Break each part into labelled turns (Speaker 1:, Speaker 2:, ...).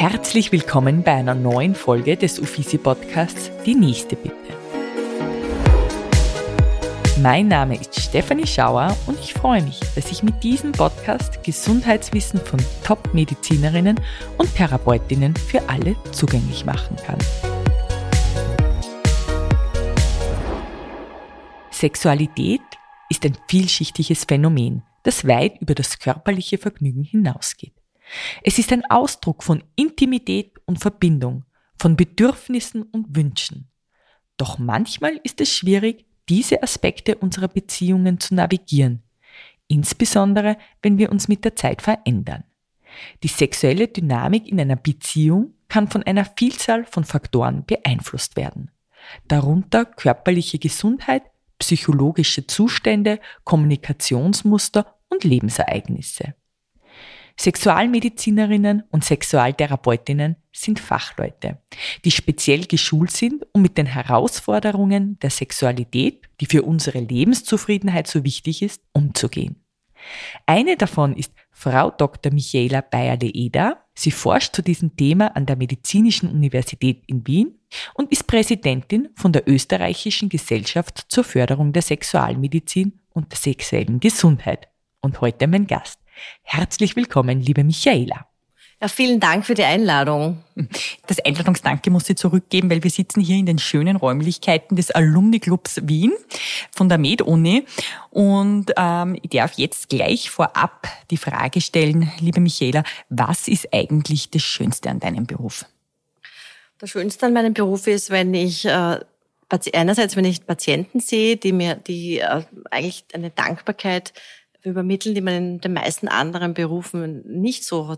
Speaker 1: Herzlich willkommen bei einer neuen Folge des Uffizi Podcasts Die nächste bitte. Mein Name ist Stefanie Schauer und ich freue mich, dass ich mit diesem Podcast Gesundheitswissen von Top-Medizinerinnen und Therapeutinnen für alle zugänglich machen kann. Sexualität ist ein vielschichtiges Phänomen, das weit über das körperliche Vergnügen hinausgeht. Es ist ein Ausdruck von Intimität und Verbindung, von Bedürfnissen und Wünschen. Doch manchmal ist es schwierig, diese Aspekte unserer Beziehungen zu navigieren, insbesondere wenn wir uns mit der Zeit verändern. Die sexuelle Dynamik in einer Beziehung kann von einer Vielzahl von Faktoren beeinflusst werden, darunter körperliche Gesundheit, psychologische Zustände, Kommunikationsmuster und Lebensereignisse. Sexualmedizinerinnen und Sexualtherapeutinnen sind Fachleute, die speziell geschult sind, um mit den Herausforderungen der Sexualität, die für unsere Lebenszufriedenheit so wichtig ist, umzugehen. Eine davon ist Frau Dr. Michaela Bayerle-Eder. Sie forscht zu diesem Thema an der Medizinischen Universität in Wien und ist Präsidentin von der Österreichischen Gesellschaft zur Förderung der Sexualmedizin und der sexuellen Gesundheit. Und heute mein Gast. Herzlich willkommen, liebe Michaela.
Speaker 2: Ja, vielen Dank für die Einladung.
Speaker 1: Das Einladungsdanke muss ich zurückgeben, weil wir sitzen hier in den schönen Räumlichkeiten des Alumni Clubs Wien von der Med-Uni. Und ähm, ich darf jetzt gleich vorab die Frage stellen, liebe Michaela, was ist eigentlich das Schönste an deinem Beruf?
Speaker 2: Das Schönste an meinem Beruf ist, wenn ich äh, einerseits, wenn ich Patienten sehe, die mir, die äh, eigentlich eine Dankbarkeit übermitteln, die man in den meisten anderen Berufen nicht so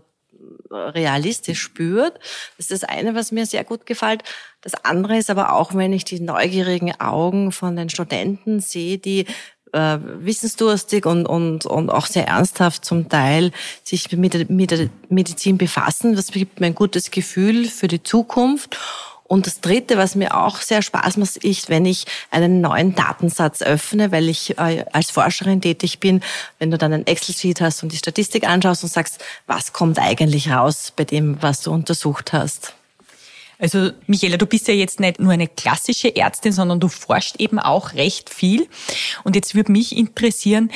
Speaker 2: realistisch spürt. Das ist das eine, was mir sehr gut gefällt. Das andere ist aber auch, wenn ich die neugierigen Augen von den Studenten sehe, die äh, wissensdurstig und, und, und auch sehr ernsthaft zum Teil sich mit mit der Medizin befassen. Das gibt mir ein gutes Gefühl für die Zukunft. Und das Dritte, was mir auch sehr Spaß macht, ist, wenn ich einen neuen Datensatz öffne, weil ich äh, als Forscherin tätig bin, wenn du dann ein Excel-Sheet hast und die Statistik anschaust und sagst, was kommt eigentlich raus bei dem, was du untersucht hast.
Speaker 1: Also Michaela, du bist ja jetzt nicht nur eine klassische Ärztin, sondern du forschst eben auch recht viel. Und jetzt würde mich interessieren,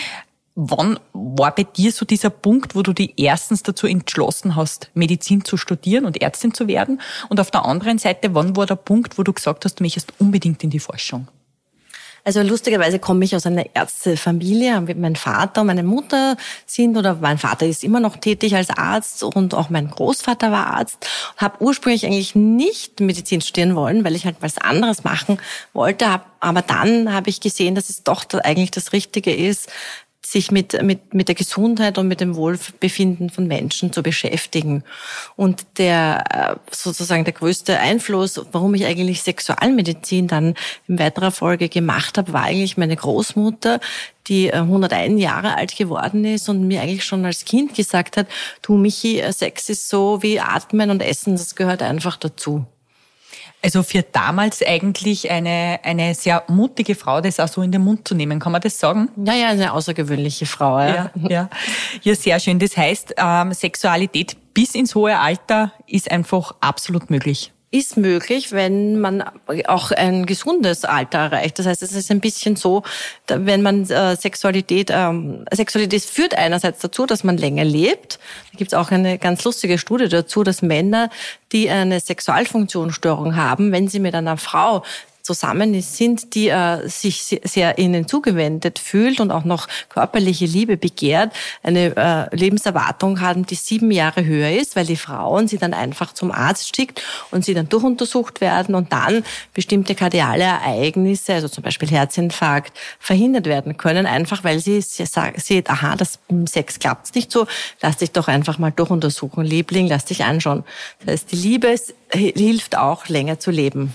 Speaker 1: Wann war bei dir so dieser Punkt, wo du dich erstens dazu entschlossen hast, Medizin zu studieren und Ärztin zu werden? Und auf der anderen Seite, wann war der Punkt, wo du gesagt hast, du möchtest unbedingt in die Forschung?
Speaker 2: Also lustigerweise komme ich aus einer Ärztefamilie. Mein Vater und meine Mutter sind oder mein Vater ist immer noch tätig als Arzt und auch mein Großvater war Arzt. Habe ursprünglich eigentlich nicht Medizin studieren wollen, weil ich halt was anderes machen wollte. Aber dann habe ich gesehen, dass es doch eigentlich das Richtige ist, sich mit, mit, mit der Gesundheit und mit dem Wohlbefinden von Menschen zu beschäftigen. Und der äh, sozusagen der größte Einfluss, warum ich eigentlich Sexualmedizin dann in weiterer Folge gemacht habe, war eigentlich meine Großmutter, die 101 äh, Jahre alt geworden ist und mir eigentlich schon als Kind gesagt hat, du Michi, äh, Sex ist so wie Atmen und Essen, das gehört einfach dazu.
Speaker 1: Also für damals eigentlich eine, eine sehr mutige Frau, das auch so in den Mund zu nehmen. Kann man das sagen?
Speaker 2: Ja, ja, eine außergewöhnliche Frau.
Speaker 1: Ja, ja, ja. ja sehr schön. Das heißt, ähm, Sexualität bis ins hohe Alter ist einfach absolut möglich
Speaker 2: ist möglich, wenn man auch ein gesundes Alter erreicht. Das heißt, es ist ein bisschen so, wenn man äh, Sexualität, ähm, Sexualität führt einerseits dazu, dass man länger lebt. Da gibt es auch eine ganz lustige Studie dazu, dass Männer, die eine Sexualfunktionsstörung haben, wenn sie mit einer Frau zusammen sind, die äh, sich sehr ihnen zugewendet fühlt und auch noch körperliche Liebe begehrt, eine äh, Lebenserwartung haben, die sieben Jahre höher ist, weil die Frauen sie dann einfach zum Arzt schickt und sie dann durchuntersucht werden und dann bestimmte kardiale Ereignisse, also zum Beispiel Herzinfarkt, verhindert werden können, einfach weil sie sieht, aha, das Sex klappt nicht so, lass dich doch einfach mal durchuntersuchen, Liebling, lass dich anschauen. Das heißt, die Liebe hilft auch, länger zu leben.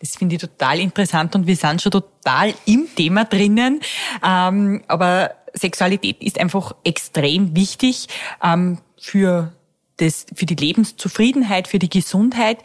Speaker 1: Das finde ich total interessant und wir sind schon total im Thema drinnen. Ähm, aber Sexualität ist einfach extrem wichtig ähm, für das, für die Lebenszufriedenheit, für die Gesundheit.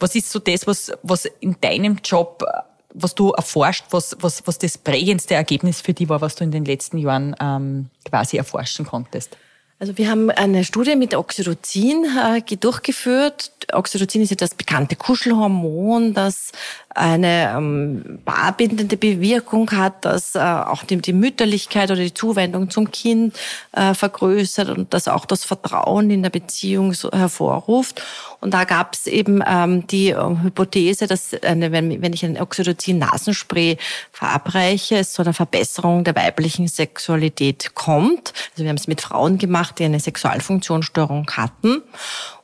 Speaker 1: Was ist so das, was, was in deinem Job, was du erforscht, was, was, was das prägendste Ergebnis für dich war, was du in den letzten Jahren ähm, quasi erforschen konntest?
Speaker 2: Also wir haben eine Studie mit Oxytocin äh, durchgeführt. Oxytocin ist ja das bekannte Kuschelhormon, das eine ähm, barbindende Bewirkung hat, das äh, auch die, die, Mütterlichkeit oder die Zuwendung zum Kind äh, vergrößert und das auch das Vertrauen in der Beziehung so hervorruft. Und da gab es eben ähm, die äh, Hypothese, dass eine, wenn, wenn ich ein Oxytocin-Nasenspray verabreiche, es zu einer Verbesserung der weiblichen Sexualität kommt. Also wir haben es mit Frauen gemacht, die eine Sexualfunktionsstörung hatten.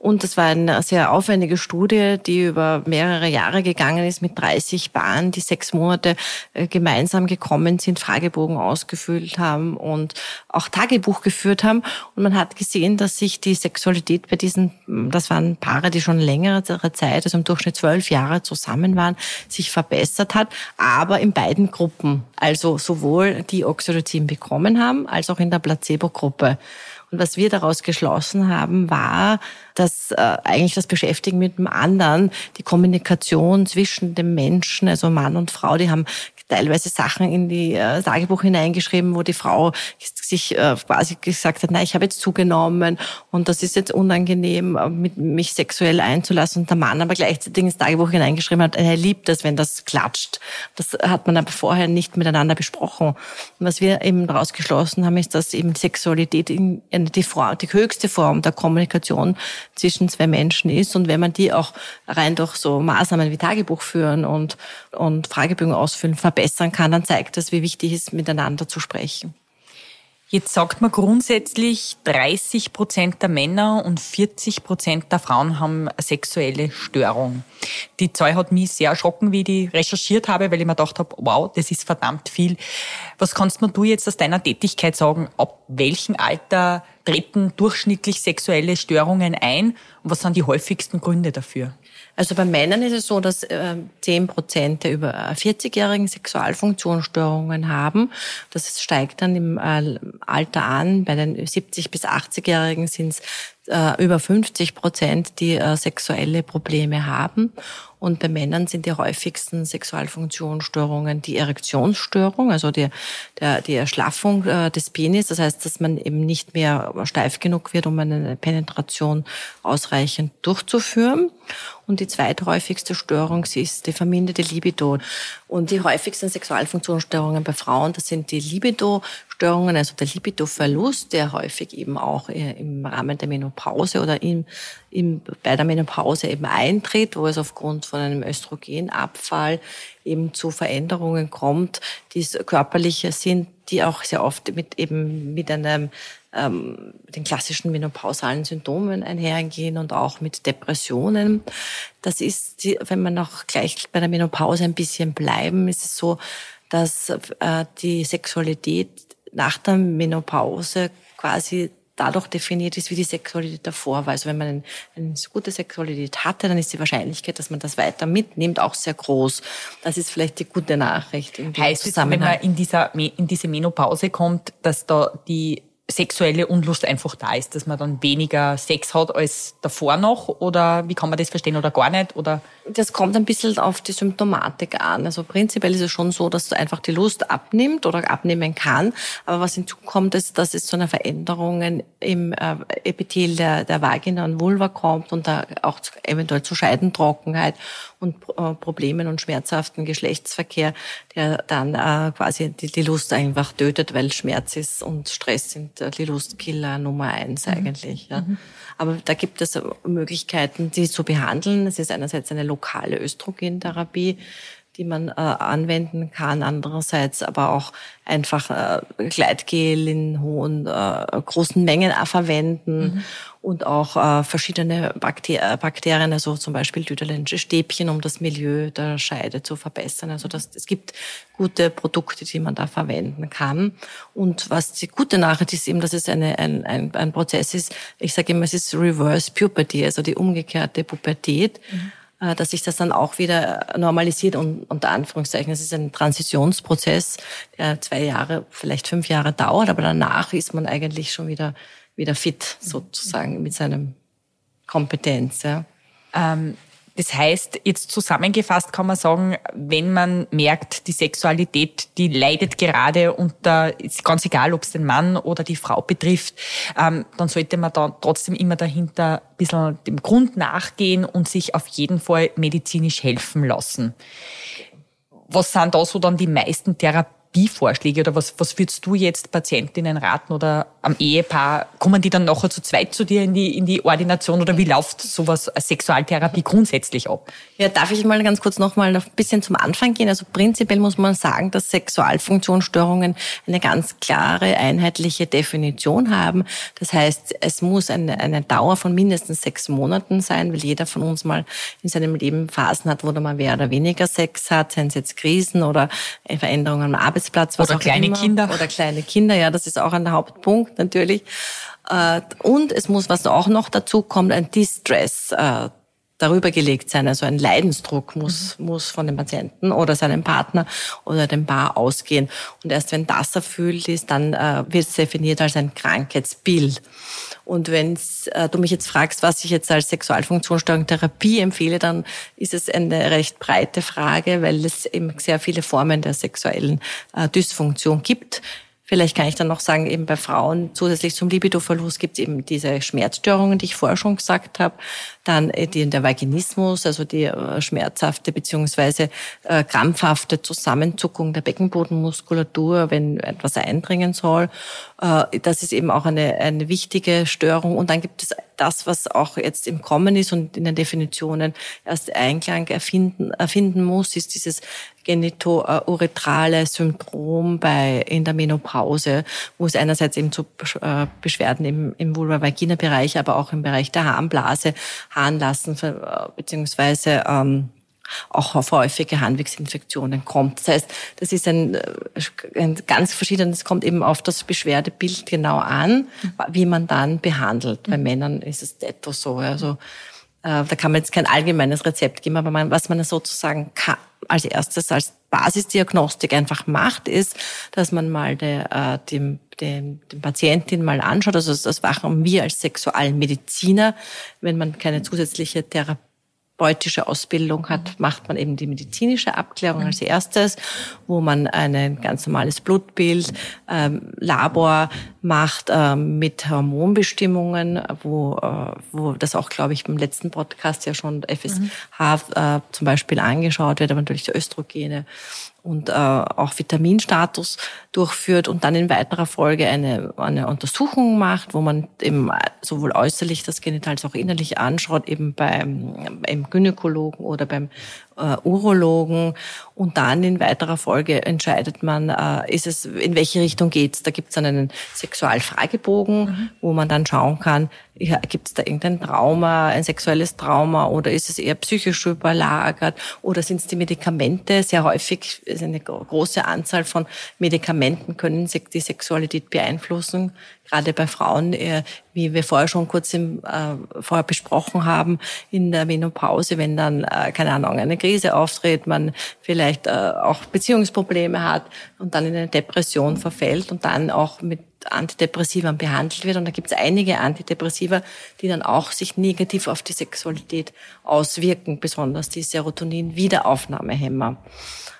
Speaker 2: Und das war eine sehr aufwendige Studie, die über mehrere Jahre gegangen ist mit 30 Paaren, die sechs Monate äh, gemeinsam gekommen sind, Fragebogen ausgefüllt haben und auch Tagebuch geführt haben. Und man hat gesehen, dass sich die Sexualität bei diesen, das waren Paare, die schon längere Zeit, also im Durchschnitt zwölf Jahre zusammen waren, sich verbessert hat, aber in beiden Gruppen. Also sowohl die Oxytocin bekommen haben, als auch in der Placebo-Gruppe. Und was wir daraus geschlossen haben, war, dass äh, eigentlich das Beschäftigen mit dem anderen, die Kommunikation zwischen dem Menschen, also Mann und Frau, die haben teilweise Sachen in die äh, Tagebuch hineingeschrieben, wo die Frau sich äh, quasi gesagt hat, na, ich habe jetzt zugenommen und das ist jetzt unangenehm, äh, mit mich sexuell einzulassen. Und der Mann aber gleichzeitig ins Tagebuch hineingeschrieben hat, er liebt das, wenn das klatscht. Das hat man aber vorher nicht miteinander besprochen. Und was wir eben daraus geschlossen haben, ist, dass eben Sexualität in die, Form, die höchste Form der Kommunikation zwischen zwei Menschen ist. Und wenn man die auch rein durch so Maßnahmen wie Tagebuch führen und, und Fragebögen ausfüllen verbessern kann, dann zeigt das, wie wichtig es ist, miteinander zu sprechen.
Speaker 1: Jetzt sagt man grundsätzlich, 30 Prozent der Männer und 40 Prozent der Frauen haben eine sexuelle Störung. Die Zahl hat mich sehr erschrocken, wie ich die recherchiert habe, weil ich mir gedacht habe, wow, das ist verdammt viel. Was kannst du jetzt aus deiner Tätigkeit sagen? Ab welchem Alter treten durchschnittlich sexuelle Störungen ein? Und was sind die häufigsten Gründe dafür?
Speaker 2: Also bei Männern ist es so, dass äh, zehn Prozent der über 40-jährigen Sexualfunktionsstörungen haben. Das steigt dann im äh, Alter an. Bei den 70 bis 80-jährigen sind es äh, über 50 Prozent, die sexuelle Probleme haben. Und bei Männern sind die häufigsten Sexualfunktionsstörungen die Erektionsstörung, also die, der, die Erschlaffung des Penis. Das heißt, dass man eben nicht mehr steif genug wird, um eine Penetration ausreichend durchzuführen. Und die zweithäufigste Störung ist die verminderte Libido. Und die häufigsten Sexualfunktionsstörungen bei Frauen, das sind die Libido-Störungen, also der Libido-Verlust, der häufig eben auch äh, im Rahmen der Menopause oder im, im, bei der Menopause eben eintritt, wo es aufgrund von einem Östrogenabfall eben zu Veränderungen kommt, die körperliche sind, die auch sehr oft mit eben mit einem ähm, den klassischen menopausalen Symptomen einhergehen und auch mit Depressionen. Das ist, wenn man noch gleich bei der Menopause ein bisschen bleiben, ist es so, dass äh, die Sexualität nach der Menopause quasi dadurch definiert ist, wie die Sexualität davor war. Also wenn man eine, eine gute Sexualität hatte, dann ist die Wahrscheinlichkeit, dass man das weiter mitnimmt, auch sehr groß. Das ist vielleicht die gute Nachricht.
Speaker 1: heißt es, wenn man in, dieser, in diese Menopause kommt, dass da die sexuelle Unlust einfach da ist, dass man dann weniger Sex hat als davor noch oder wie kann man das verstehen oder gar nicht oder
Speaker 2: das kommt ein bisschen auf die Symptomatik an. Also prinzipiell ist es schon so, dass einfach die Lust abnimmt oder abnehmen kann. Aber was hinzukommt, ist, dass es zu einer Veränderung im äh, Epithel der, der Vagina und Vulva kommt und da auch eventuell zu Scheidentrockenheit und äh, Problemen und schmerzhaften Geschlechtsverkehr, der dann äh, quasi die, die Lust einfach tötet, weil Schmerz ist und Stress sind die Lustkiller Nummer eins mhm. eigentlich. Ja. Mhm. Aber da gibt es Möglichkeiten, die zu behandeln. Es ist einerseits eine lokale Östrogentherapie, die man äh, anwenden kann. Andererseits aber auch einfach äh, Gleitgel in hohen, äh, großen Mengen verwenden mhm. und auch äh, verschiedene Bakter Bakterien, also zum Beispiel düderländische Stäbchen, um das Milieu der Scheide zu verbessern. Also das, es gibt gute Produkte, die man da verwenden kann. Und was die gute Nachricht ist eben, dass es eine, ein, ein, ein Prozess ist, ich sage immer, es ist Reverse Puberty, also die umgekehrte Pubertät. Mhm äh, dass sich das dann auch wieder normalisiert und unter Anführungszeichen, es ist ein Transitionsprozess, der zwei Jahre, vielleicht fünf Jahre dauert, aber danach ist man eigentlich schon wieder, wieder fit sozusagen mit seinem Kompetenz. Ja.
Speaker 1: Ähm, Das heißt, jetzt zusammengefasst kann man sagen, wenn man merkt, die Sexualität, die leidet gerade unter, ist ganz egal, ob es den Mann oder die Frau betrifft, ähm, dann sollte man dann trotzdem immer dahinter ein bisschen dem Grund nachgehen und sich auf jeden Fall medizinisch helfen lassen. Was sind da so dann die meisten Therapien? Therapievorschläge oder was, was würdest du jetzt Patientinnen raten oder am Ehepaar? Kommen die dann nachher zu zweit zu dir in die, in die Ordination oder wie läuft sowas als Sexualtherapie grundsätzlich ab?
Speaker 2: Ja, darf ich mal ganz kurz nochmal ein bisschen zum Anfang gehen? Also prinzipiell muss man sagen, dass Sexualfunktionsstörungen eine ganz klare, einheitliche Definition haben. Das heißt, es muss eine, eine Dauer von mindestens sechs Monaten sein, weil jeder von uns mal in seinem Leben Phasen hat, wo man mehr oder weniger Sex hat, seien es jetzt Krisen oder Veränderungen am Arbeitsplatz Arbeitsplatz,
Speaker 1: was oder auch kleine immer. Kinder.
Speaker 2: Oder kleine Kinder, ja, das ist auch ein Hauptpunkt natürlich. Äh, und es muss, was auch noch dazu kommt, ein Distress äh, darüber gelegt sein. Also ein Leidensdruck muss, mhm. muss von dem Patienten oder seinem Partner oder dem Paar ausgehen. Und erst wenn das erfüllt ist, dann äh, wird es definiert als ein Krankheitsbild. Und wenn äh, du mich jetzt fragst, was ich jetzt als Sexualfunktionsstörung Therapie empfehle, dann ist es eine recht breite Frage, weil es eben sehr viele Formen der sexuellen äh, Dysfunktion gibt. Vielleicht kann ich dann noch sagen, eben bei Frauen zusätzlich zum Libidoverlust gibt es eben diese Schmerzstörungen, die ich vorher schon gesagt habe. Dann äh, die, der Vaginismus, also die äh, schmerzhafte beziehungsweise äh, krampfhafte Zusammenzuckung der Beckenbodenmuskulatur, wenn etwas eindringen soll. Das ist eben auch eine, eine wichtige Störung. Und dann gibt es das, was auch jetzt im Kommen ist und in den Definitionen erst Einklang erfinden, erfinden muss, ist dieses genitouretrale Syndrom bei, in der Menopause, wo es einerseits eben zu äh, Beschwerden im, im Vulva-Vagina-Bereich, aber auch im Bereich der Harnblase, Harnlassen, äh, beziehungsweise ähm, auch auf häufige Harnwegsinfektionen kommt. Das heißt, das ist ein, äh, ein ganz verschiedenes, kommt eben auf das Beschwerdebild genau an, wie man dann behandelt. Bei Männern ist es etwas so. Also äh, da kann man jetzt kein allgemeines Rezept geben, aber man, was man sozusagen kann, als erstes als Basisdiagnostik einfach macht, ist, dass man mal der, äh, dem, dem, dem Patientin mal anschaut. Also das machen wir als Sexualmediziner, wenn man keine zusätzliche Therapie therapeutische Ausbildung hat, macht man eben die medizinische Abklärung als erstes, wo man ein ganz normales Blutbild, ähm, Labor macht ähm, mit Hormonbestimmungen, wo, äh, wo das auch, glaube ich, beim letzten Podcast ja schon FSH mhm. äh, zum Beispiel angeschaut wird, aber natürlich die Östrogene und äh, auch Vitaminstatus durchführt und dann in weiterer Folge eine, eine Untersuchung macht, wo man eben sowohl äußerlich das Genital als auch innerlich anschaut, eben beim, beim Gynäkologen oder beim äh, Urologen und dann in weiterer Folge entscheidet man, äh, ist es, in welche Richtung geht's. Da gibt's dann einen Sexualfragebogen, mhm. wo man dann schauen kann, ja, gibt's da irgendein Trauma, ein sexuelles Trauma oder ist es eher psychisch überlagert oder sind es die Medikamente? Sehr häufig ist eine große Anzahl von Medikamenten können die Sexualität beeinflussen gerade bei Frauen, äh, wie wir vorher schon kurz im, äh, vorher besprochen haben, in der Menopause, wenn dann, äh, keine Ahnung, eine Krise auftritt, man vielleicht äh, auch Beziehungsprobleme hat und dann in eine Depression verfällt und dann auch mit Antidepressiva behandelt wird. Und da gibt es einige Antidepressiva, die dann auch sich negativ auf die Sexualität auswirken, besonders die Serotonin-Wiederaufnahmehämmer.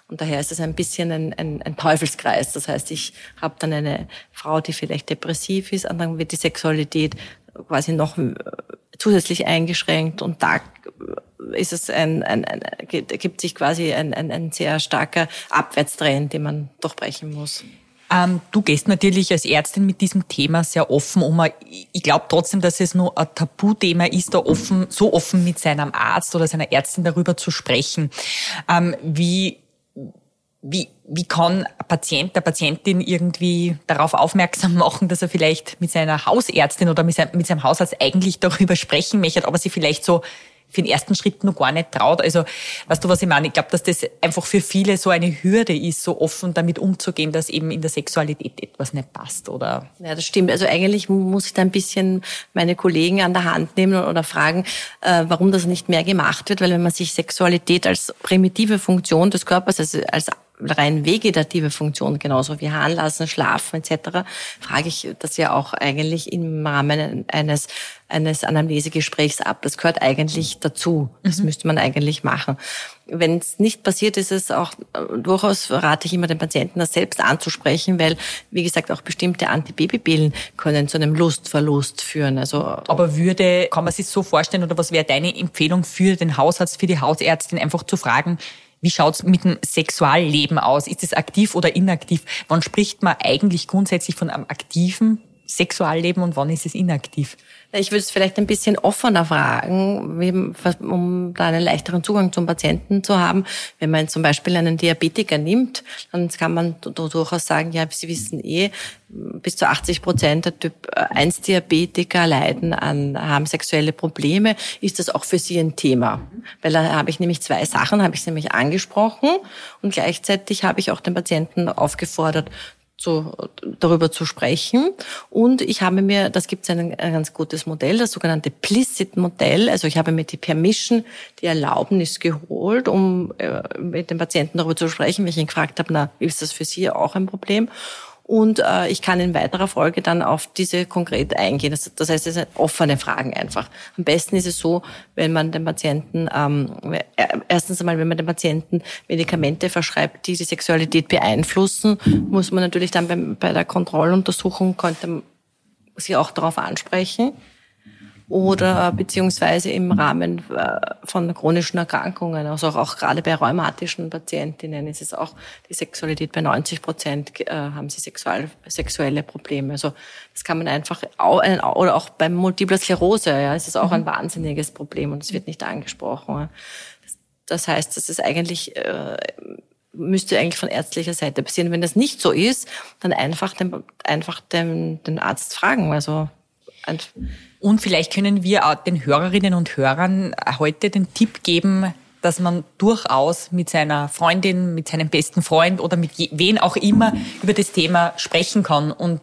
Speaker 2: Und daher ist es ein bisschen ein, ein, ein Teufelskreis. Das heißt, ich habe dann eine Frau, die vielleicht depressiv ist, und dann wird die Sexualität quasi noch äh, zusätzlich eingeschränkt und da ist es ein, ein, ein gibt sich quasi ein, ein, ein sehr starker Abwärtstrend, den man durchbrechen muss.
Speaker 1: Ähm, du gehst natürlich als Ärztin mit diesem Thema sehr offen um. Ich glaube trotzdem, dass es nur ein Tabuthema ist, da offen, so offen mit seinem Arzt oder seiner Ärztin darüber zu sprechen. Ähm, wie wie, wie kann ein Patient, der Patientin irgendwie darauf aufmerksam machen, dass er vielleicht mit seiner Hausärztin oder mit seinem, mit seinem Hausarzt eigentlich darüber sprechen möchte, aber sie vielleicht so für den ersten Schritt noch gar nicht traut. Also, weißt du, was ich meine? Ich glaube, dass das einfach für viele so eine Hürde ist, so offen damit umzugehen, dass eben in der Sexualität etwas nicht passt, oder?
Speaker 2: Ja, das stimmt. Also eigentlich muss ich da ein bisschen meine Kollegen an der Hand nehmen oder fragen, äh, warum das nicht mehr gemacht wird, weil wenn man sich Sexualität als primitive Funktion des Körpers, also als rein vegetative Funktion, genauso wie Harnlassen, Schlafen etc., frage ich das ja auch eigentlich im Rahmen eines eines Anamnesegesprächs ab. Das gehört eigentlich dazu. Das mhm. müsste man eigentlich machen. Wenn es nicht passiert, ist es auch äh, durchaus rate ich immer den Patienten, das selbst anzusprechen, weil wie gesagt auch bestimmte Antibabypillen können zu einem Lustverlust führen. Also
Speaker 1: aber würde kann man sich so vorstellen oder was wäre deine Empfehlung für den Hausarzt, für die Hausärztin, einfach zu fragen? Wie schaut's mit dem Sexualleben aus? Ist es aktiv oder inaktiv? Wann spricht man eigentlich grundsätzlich von einem aktiven Sexualleben und wann ist es inaktiv?
Speaker 2: Ich würde es vielleicht ein bisschen offener fragen, um da einen leichteren Zugang zum Patienten zu haben. Wenn man zum Beispiel einen Diabetiker nimmt, dann kann man durchaus sagen, ja, Sie wissen eh, bis zu 80 Prozent der Typ 1 Diabetiker leiden an, haben sexuelle Probleme. Ist das auch für Sie ein Thema? Weil da habe ich nämlich zwei Sachen, habe ich nämlich angesprochen und gleichzeitig habe ich auch den Patienten aufgefordert, zu, darüber zu sprechen. Und ich habe mir, das gibt es ein, ein, ganz gutes Modell, das sogenannte Plicit-Modell. Also ich habe mir die Permission, die Erlaubnis geholt, um äh, mit den Patienten darüber zu sprechen, weil ich ihn gefragt habe, na, ist das für Sie auch ein Problem? Und äh, ich kann in weiterer Folge dann auf diese konkret eingehen. Das, das heißt, es sind offene Fragen einfach. Am besten ist es so, wenn man den Patienten, ähm, äh, erstens einmal, wenn man den Patienten Medikamente verschreibt, die die Sexualität beeinflussen, muss man natürlich dann beim, bei der Kontrolluntersuchung, könnte sie auch darauf ansprechen oder beziehungsweise im Rahmen äh, von chronischen Erkrankungen, also auch, auch gerade bei rheumatischen Patientinnen ist es auch die Sexualität bei 90 Prozent äh, haben sie sexual, sexuelle Probleme. Also das kann man einfach auch, oder auch beim Multipler Sklerose, ja, ist es auch ein mhm. wahnsinniges Problem und es wird nicht angesprochen. Das, heißt, das ist eigentlich äh, müsste eigentlich von ärztlicher Seite passieren. Wenn das nicht so ist, dann einfach den, einfach den, den Arzt fragen. Also
Speaker 1: und vielleicht können wir auch den Hörerinnen und Hörern heute den Tipp geben, dass man durchaus mit seiner Freundin, mit seinem besten Freund oder mit wen auch immer über das Thema sprechen kann und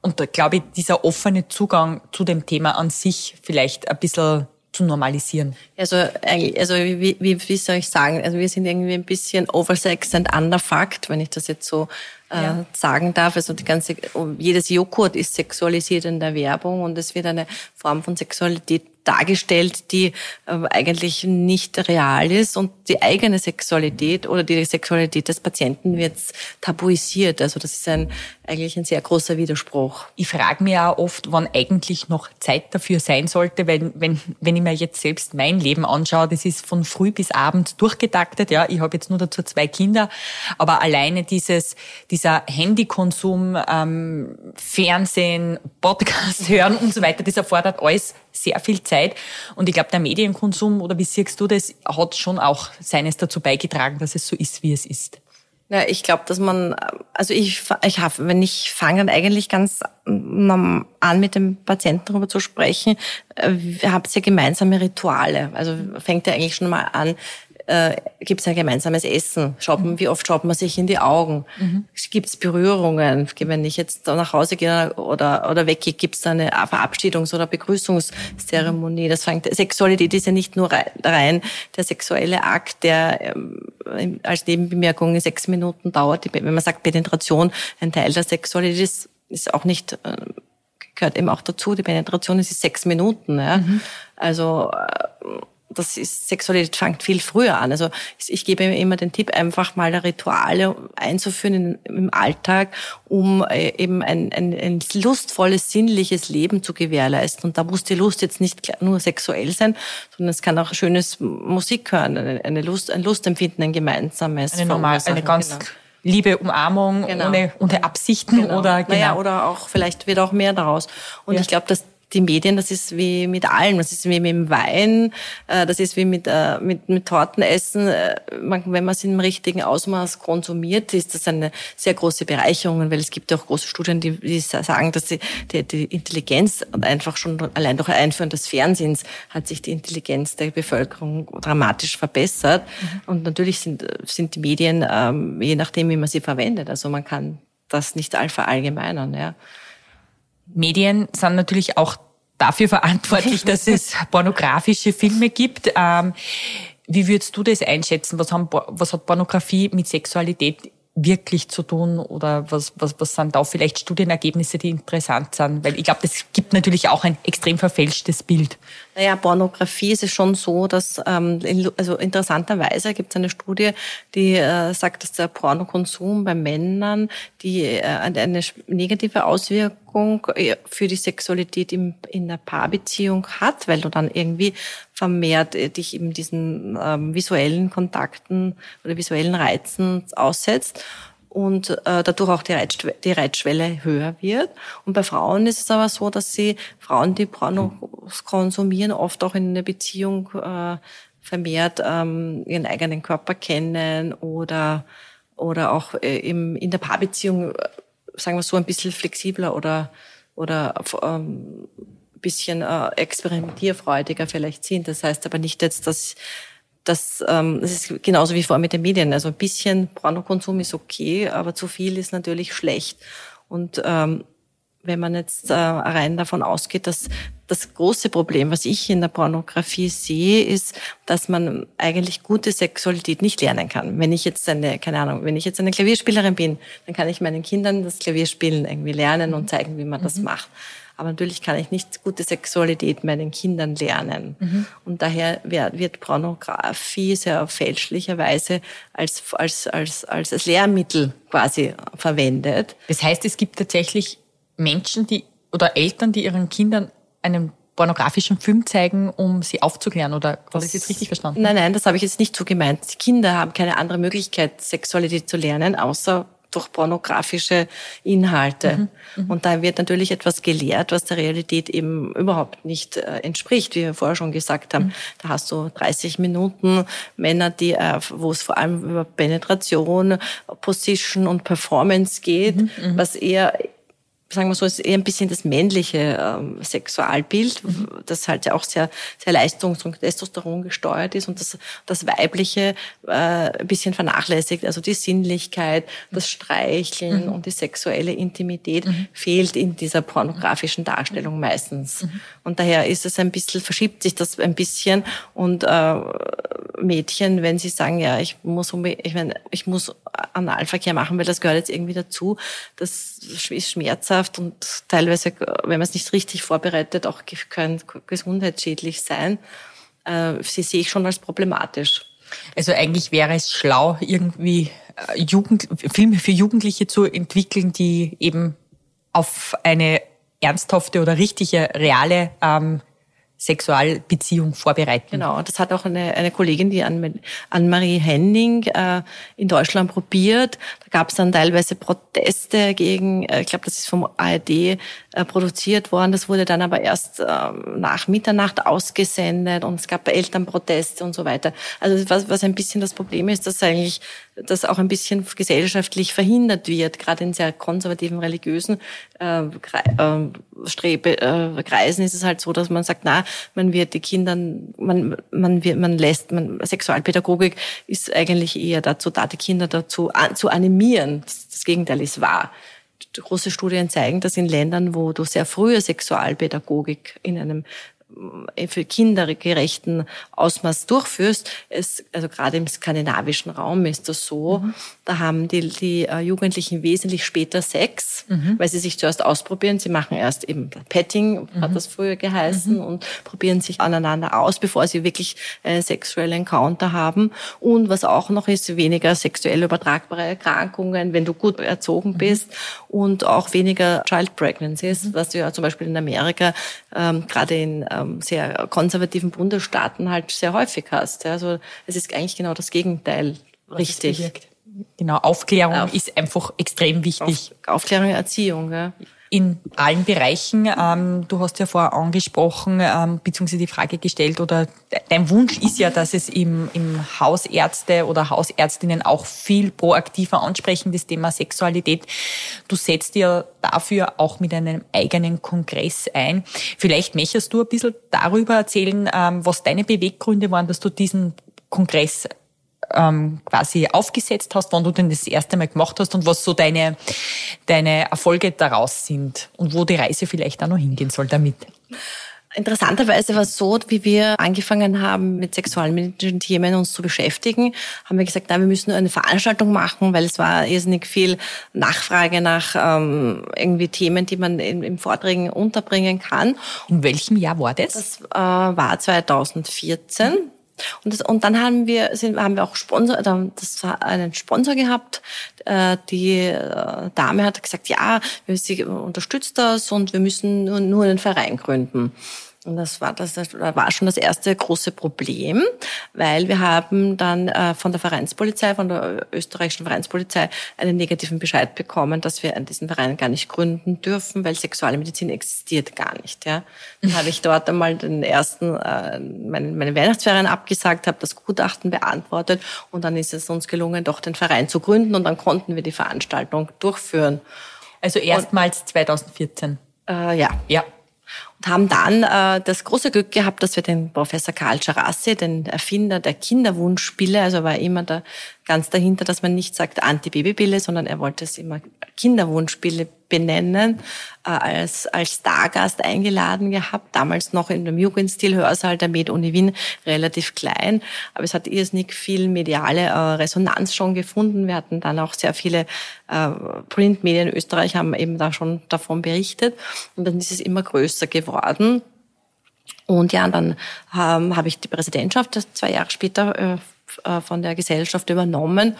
Speaker 1: und da glaube ich, dieser offene Zugang zu dem Thema an sich vielleicht ein bisschen zu normalisieren.
Speaker 2: Also, also wie, wie, wie soll ich sagen, also wir sind irgendwie ein bisschen oversexed and underfucked, wenn ich das jetzt so äh, ja. sagen darf. Also die ganze, jedes Joghurt ist sexualisiert in der Werbung und es wird eine Form von Sexualität dargestellt, die äh, eigentlich nicht real ist und die eigene Sexualität oder die Sexualität des Patienten wird tabuisiert. Also das ist ein, eigentlich ein sehr großer Widerspruch.
Speaker 1: Ich frage mich auch oft, wann eigentlich noch Zeit dafür sein sollte, wenn, wenn, wenn ich mir jetzt selbst mein Leben anschaue, das ist von früh bis abend durchgetaktet. Ja, ich habe jetzt nur dazu zwei Kinder, aber alleine dieses, dieser Handykonsum, ähm, Fernsehen, Podcast hören und so weiter, das erfordert alles sehr viel Zeit. Und ich glaube, der Medienkonsum, oder wie siehst du das, hat schon auch seines dazu beigetragen, dass es so ist, wie es ist.
Speaker 2: Ja, ich glaube, dass man, also ich, ich habe, wenn ich fange dann eigentlich ganz an mit dem Patienten darüber zu sprechen, äh, habt ihr gemeinsame Rituale. Also fängt er eigentlich schon mal an, äh, gibt es ein gemeinsames Essen? Schaut man, wie oft schaut man sich in die Augen? Mhm. Gibt es Berührungen? Wenn ich jetzt nach Hause gehe oder, oder weggehe, gibt es eine Verabschiedungs- oder Begrüßungszeremonie? Das fängt, Sexualität ist ja nicht nur rein der sexuelle Akt, der ähm, als Nebenbemerkung in sechs Minuten dauert. Wenn man sagt Penetration, ein Teil der Sexualität ist, ist auch nicht, äh, gehört eben auch dazu. Die Penetration ist sechs Minuten. Ja? Mhm. Also, äh, das ist, Sexualität fängt viel früher an. Also ich gebe immer den Tipp, einfach mal Rituale einzuführen im Alltag, um äh, eben ein, ein, ein lustvolles, sinnliches Leben zu gewährleisten. Und da muss die Lust jetzt nicht nur sexuell sein, sondern es kann auch schönes Musik hören, eine Lust, ein Lustempfinden, ein gemeinsames.
Speaker 1: Eine, normal, eine ganz genau. liebe Umarmung genau. ohne, ohne Absichten
Speaker 2: genau.
Speaker 1: oder
Speaker 2: genau. Naja, oder auch vielleicht wird auch mehr daraus. Und ja. ich glaube, dass die Medien, das ist wie mit allem, das ist wie mit dem Wein, äh, das ist wie mit, äh, mit, mit Tortenessen. Äh, wenn man es im richtigen Ausmaß konsumiert, ist das eine sehr große Bereicherung, weil es gibt ja auch große Studien, die, die sagen, dass die, die, die Intelligenz einfach schon allein durch Einführen des Fernsehens hat sich die Intelligenz der Bevölkerung dramatisch verbessert. Mhm. Und natürlich sind, sind die Medien, ähm, je nachdem, wie man sie verwendet, also man kann das nicht allverallgemeinern, ja.
Speaker 1: Medien sind natürlich auch dafür verantwortlich, dass es pornografische Filme gibt. Ähm, Wie würdest du das einschätzen? Was, haben, was hat Pornografie mit Sexualität wirklich zu tun oder was, was, was sind da vielleicht Studienergebnisse, die interessant sind? Weil ich glaube, das gibt natürlich auch ein extrem verfälschtes Bild.
Speaker 2: Naja, Pornografie ist es schon so, dass, ähm, also interessanterweise gibt es eine Studie, die äh, sagt, dass der Pornokonsum bei Männern die äh, eine negative Auswirkung äh, für die Sexualität im, in der Paarbeziehung hat, weil du dann irgendwie vermehrt äh, dich eben diesen ähm, visuellen Kontakten oder visuellen Reizen aussetzt und äh, dadurch auch die, Reizschwelle, die Reizschwelle höher wird. Und bei Frauen ist es aber so, dass sie Frauen, die Pornos konsumieren, oft auch in einer Beziehung äh, vermehrt ähm, ihren eigenen Körper kennen oder oder auch äh, im, in der Paarbeziehung, äh, sagen wir so, ein bisschen flexibler oder oder ähm, bisschen äh, experimentierfreudiger vielleicht sind. Das heißt aber nicht jetzt, dass das, ähm, das ist genauso wie vorher mit den Medien. Also ein bisschen Pornokonsum ist okay, aber zu viel ist natürlich schlecht. Und ähm, wenn man jetzt äh, rein davon ausgeht, dass das große Problem, was ich in der Pornografie sehe, ist, dass man eigentlich gute Sexualität nicht lernen kann. Wenn ich jetzt eine, keine Ahnung, wenn ich jetzt eine Klavierspielerin bin, dann kann ich meinen Kindern das Klavierspielen irgendwie lernen und zeigen, wie man mhm. das macht. Aber natürlich kann ich nicht gute Sexualität meinen Kindern lernen. Mhm. Und daher wird Pornografie sehr fälschlicherweise als, als, als, als Lehrmittel quasi verwendet.
Speaker 1: Das heißt, es gibt tatsächlich Menschen, die oder Eltern, die ihren Kindern einen pornografischen Film zeigen, um sie aufzuklären? Oder habe ich jetzt richtig verstanden?
Speaker 2: Nein, nein, das habe ich jetzt nicht so gemeint. Die Kinder haben keine andere Möglichkeit, Sexualität zu lernen, außer durch pornografische Inhalte. Mhm, mhm, und da wird natürlich etwas gelehrt, was der Realität eben überhaupt nicht äh, entspricht, wie wir vorher schon gesagt haben. Mhm. Da hast du 30 Minuten Männer, die, äh, wo es vor allem über Penetration, Position und Performance geht, mhm, mhm. was eher sagen wir so, ist eher ein bisschen das männliche ähm, Sexualbild, mhm. das halt ja auch sehr, sehr leistungs- und Testosteron gesteuert ist und das, das weibliche äh, ein bisschen vernachlässigt. Also die Sinnlichkeit, das Streicheln mhm. und die sexuelle Intimität mhm. fehlt in dieser pornografischen Darstellung meistens. Mhm. Und daher ist es ein bisschen, verschiebt sich das ein bisschen und äh, Mädchen, wenn sie sagen, ja, ich muss, ich meine, ich muss Analverkehr machen, weil das gehört jetzt irgendwie dazu, das ist schmerzhaft und teilweise, wenn man es nicht richtig vorbereitet, auch kann gesundheitsschädlich sein. Äh, sie sehe ich schon als problematisch.
Speaker 1: Also eigentlich wäre es schlau, irgendwie äh, Jugend, Filme für Jugendliche zu entwickeln, die eben auf eine ernsthafte oder richtige, reale ähm, Sexualbeziehung vorbereiten.
Speaker 2: Genau, das hat auch eine, eine Kollegin, die Anne-Marie Henning äh, in Deutschland probiert. Da gab es dann teilweise Proteste gegen, äh, ich glaube, das ist vom ARD äh, produziert worden. Das wurde dann aber erst äh, nach Mitternacht ausgesendet und es gab Elternproteste und so weiter. Also was, was ein bisschen das Problem ist, dass eigentlich das auch ein bisschen gesellschaftlich verhindert wird, gerade in sehr konservativen religiösen äh, äh, Strebe, äh, Kreisen ist es halt so, dass man sagt, na, man wird die Kinder, man, man wird, man lässt, man, Sexualpädagogik ist eigentlich eher dazu da, die Kinder dazu an, zu animieren. Das, das Gegenteil ist wahr. Große Studien zeigen, dass in Ländern, wo du sehr frühe Sexualpädagogik in einem für Kinder gerechten Ausmaß durchführst. Es, also gerade im skandinavischen Raum ist das so. Mhm. Da haben die, die äh, Jugendlichen wesentlich später Sex, mhm. weil sie sich zuerst ausprobieren. Sie machen erst eben Petting, mhm. hat das früher geheißen, mhm. und probieren sich aneinander aus, bevor sie wirklich äh, sexuelle Encounter haben. Und was auch noch ist, weniger sexuell übertragbare Erkrankungen, wenn du gut erzogen mhm. bist und auch weniger Child Pregnancies, mhm. was du ja zum Beispiel in Amerika ähm, gerade in ähm, sehr konservativen Bundesstaaten halt sehr häufig hast. Also es ist eigentlich genau das Gegenteil Was richtig.
Speaker 1: Genau, Aufklärung Auf, ist einfach extrem wichtig.
Speaker 2: Auf, Aufklärung, Erziehung. Ja
Speaker 1: in allen Bereichen. Ähm, du hast ja vorher angesprochen, ähm, beziehungsweise die Frage gestellt, oder dein Wunsch ist ja, dass es im, im Hausärzte oder Hausärztinnen auch viel proaktiver ansprechen, das Thema Sexualität. Du setzt ja dafür auch mit einem eigenen Kongress ein. Vielleicht möchtest du ein bisschen darüber erzählen, ähm, was deine Beweggründe waren, dass du diesen Kongress ähm, quasi aufgesetzt hast, wann du den das erste Mal gemacht hast und was so deine, deine Erfolge daraus sind und wo die Reise vielleicht auch noch hingehen soll damit.
Speaker 2: Interessanterweise war es so, wie wir angefangen haben, mit sexualmedizinischen Themen uns zu beschäftigen, haben wir gesagt, na, wir müssen eine Veranstaltung machen, weil es war irrsinnig viel Nachfrage nach ähm, irgendwie Themen, die man in, in Vorträgen unterbringen kann.
Speaker 1: In welchem Jahr war das?
Speaker 2: Das äh, war 2014. Und, das, und dann haben wir, sind, haben wir auch Sponsor, das war einen Sponsor gehabt. Äh, die äh, Dame hat gesagt, ja, sie unterstützt das und wir müssen nur einen Verein gründen. Und das war, das war schon das erste große Problem, weil wir haben dann äh, von der Vereinspolizei, von der österreichischen Vereinspolizei einen negativen Bescheid bekommen, dass wir diesen Verein gar nicht gründen dürfen, weil Sexualmedizin existiert gar nicht. Ja. Dann habe ich dort einmal den ersten, äh, meine, meine Weihnachtsferien abgesagt, habe das Gutachten beantwortet und dann ist es uns gelungen, doch den Verein zu gründen und dann konnten wir die Veranstaltung durchführen.
Speaker 1: Also erstmals 2014.
Speaker 2: Äh, ja.
Speaker 1: Ja
Speaker 2: und haben dann äh, das große Glück gehabt, dass wir den Professor Karl Charassi, den Erfinder der Kinderwunschpille, also war immer da ganz dahinter, dass man nicht sagt Antibabypille, sondern er wollte es immer Kinderwunschpille benennen, äh, als, als Stargast eingeladen gehabt, damals noch in dem Jugendstil-Hörsaal der Med-Uni Wien, relativ klein, aber es hat irrsinnig viel mediale äh, Resonanz schon gefunden. Wir hatten dann auch sehr viele äh, Printmedien in Österreich haben eben da schon davon berichtet und dann ist es immer größer geworden. Und ja, und dann ähm, habe ich die Präsidentschaft zwei Jahre später äh, äh von der Gesellschaft übernommen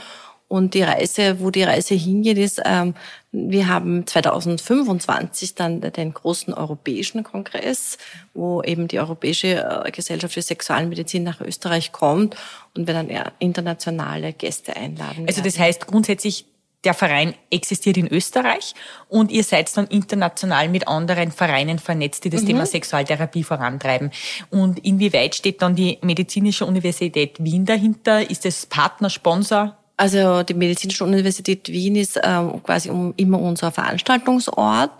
Speaker 2: und die Reise, wo die Reise hingeht, ist, ähm, wir haben 2025 dann den großen europäischen Kongress, wo eben die Europäische äh, Gesellschaft für Sexualmedizin nach Österreich kommt und wir dann internationale Gäste einladen.
Speaker 1: Also das heißt grundsätzlich, der Verein existiert in Österreich und ihr seid dann international mit anderen Vereinen vernetzt, die das mhm. Thema Sexualtherapie vorantreiben. Und inwieweit steht dann die Medizinische Universität Wien dahinter? Ist es Partner, Sponsor?
Speaker 2: Also die Medizinische Universität Wien ist ähm, quasi um, immer unser Veranstaltungsort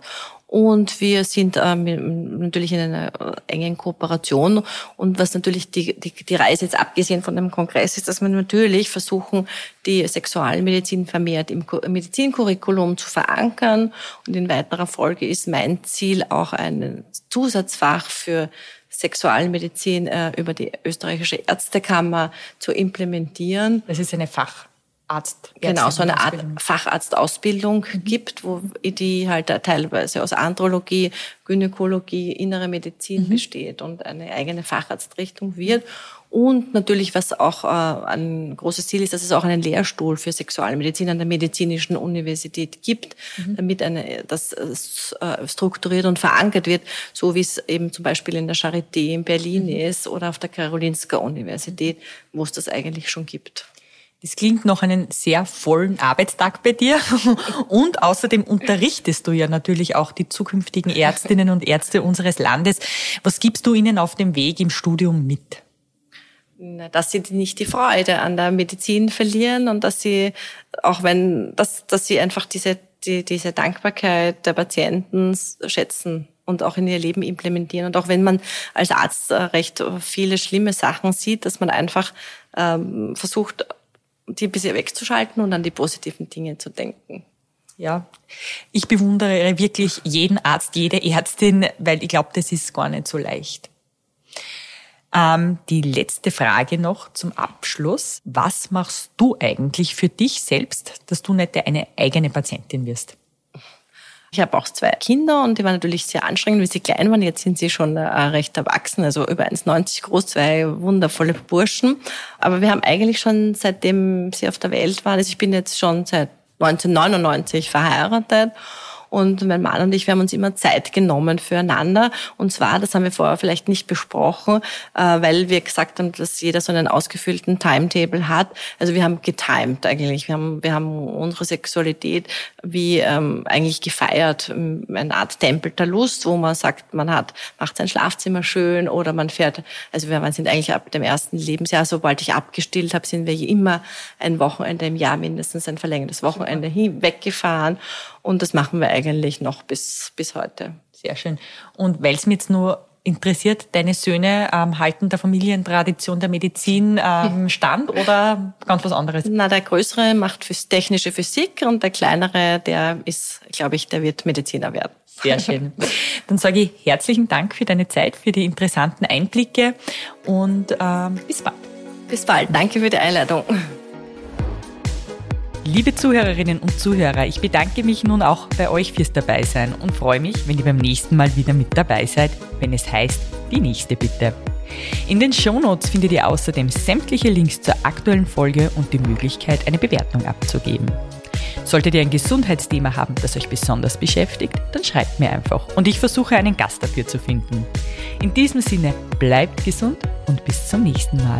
Speaker 2: und wir sind ähm, natürlich in einer engen Kooperation. Und was natürlich die, die, die Reise jetzt abgesehen von dem Kongress ist, dass wir natürlich versuchen, die Sexualmedizin vermehrt im Medizincurriculum zu verankern. Und in weiterer Folge ist mein Ziel auch ein Zusatzfach für Sexualmedizin äh, über die österreichische Ärztekammer zu implementieren.
Speaker 1: Das ist eine Fach Arzt.
Speaker 2: Genau, so eine Art Facharztausbildung mhm. gibt, wo die halt teilweise aus Andrologie, Gynäkologie, innere Medizin mhm. besteht und eine eigene Facharztrichtung wird. Und natürlich, was auch äh, ein großes Ziel ist, dass es auch einen Lehrstuhl für Sexualmedizin an der Medizinischen Universität gibt, mhm. damit eine, das äh, strukturiert und verankert wird, so wie es eben zum Beispiel in der Charité in Berlin mhm. ist oder auf der Karolinska Universität, wo es das eigentlich schon gibt.
Speaker 1: Das klingt noch einen sehr vollen Arbeitstag bei dir. Und außerdem unterrichtest du ja natürlich auch die zukünftigen Ärztinnen und Ärzte unseres Landes. Was gibst du ihnen auf dem Weg im Studium mit?
Speaker 2: Dass sie nicht die Freude an der Medizin verlieren und dass sie, auch wenn, dass, dass sie einfach diese, die, diese Dankbarkeit der Patienten schätzen und auch in ihr Leben implementieren. Und auch wenn man als Arzt recht viele schlimme Sachen sieht, dass man einfach ähm, versucht, die ein bisschen wegzuschalten und an die positiven Dinge zu denken.
Speaker 1: Ja, ich bewundere wirklich jeden Arzt, jede Ärztin, weil ich glaube, das ist gar nicht so leicht. Ähm, die letzte Frage noch zum Abschluss. Was machst du eigentlich für dich selbst, dass du nicht eine eigene Patientin wirst?
Speaker 2: Ich habe auch zwei Kinder und die waren natürlich sehr anstrengend, wie sie klein waren. Jetzt sind sie schon äh, recht erwachsen, also über 1,90 groß, zwei wundervolle Burschen. Aber wir haben eigentlich schon seitdem sie auf der Welt waren, also ich bin jetzt schon seit 1999 verheiratet und mein Mann und ich, wir haben uns immer Zeit genommen füreinander. Und zwar, das haben wir vorher vielleicht nicht besprochen, äh, weil wir gesagt haben, dass jeder so einen ausgefüllten Timetable hat. Also wir haben getimed eigentlich. Wir haben, wir haben unsere Sexualität wie ähm, eigentlich gefeiert. Eine Art Tempel der Lust, wo man sagt, man hat, macht sein Schlafzimmer schön oder man fährt, also wir sind eigentlich ab dem ersten Lebensjahr, sobald ich abgestillt habe, sind wir immer ein Wochenende im Jahr mindestens ein verlängertes Wochenende hin, weggefahren. Und das machen wir eigentlich noch bis, bis heute.
Speaker 1: Sehr schön. Und weil es mir jetzt nur interessiert, deine Söhne ähm, halten der Familientradition der Medizin ähm, stand oder ganz was anderes?
Speaker 2: Na, der Größere macht technische Physik und der Kleinere, der ist, glaube ich, der wird Mediziner werden.
Speaker 3: Sehr schön. Dann sage ich herzlichen Dank für deine Zeit, für die interessanten Einblicke und ähm, bis bald.
Speaker 2: Bis bald. Danke für die Einladung.
Speaker 3: Liebe Zuhörerinnen und Zuhörer, ich bedanke mich nun auch bei euch fürs Dabeisein und freue mich, wenn ihr beim nächsten Mal wieder mit dabei seid, wenn es heißt, die nächste bitte. In den Shownotes findet ihr außerdem sämtliche Links zur aktuellen Folge und die Möglichkeit, eine Bewertung abzugeben. Solltet ihr ein Gesundheitsthema haben, das euch besonders beschäftigt, dann schreibt mir einfach und ich versuche einen Gast dafür zu finden. In diesem Sinne, bleibt gesund und bis zum nächsten Mal.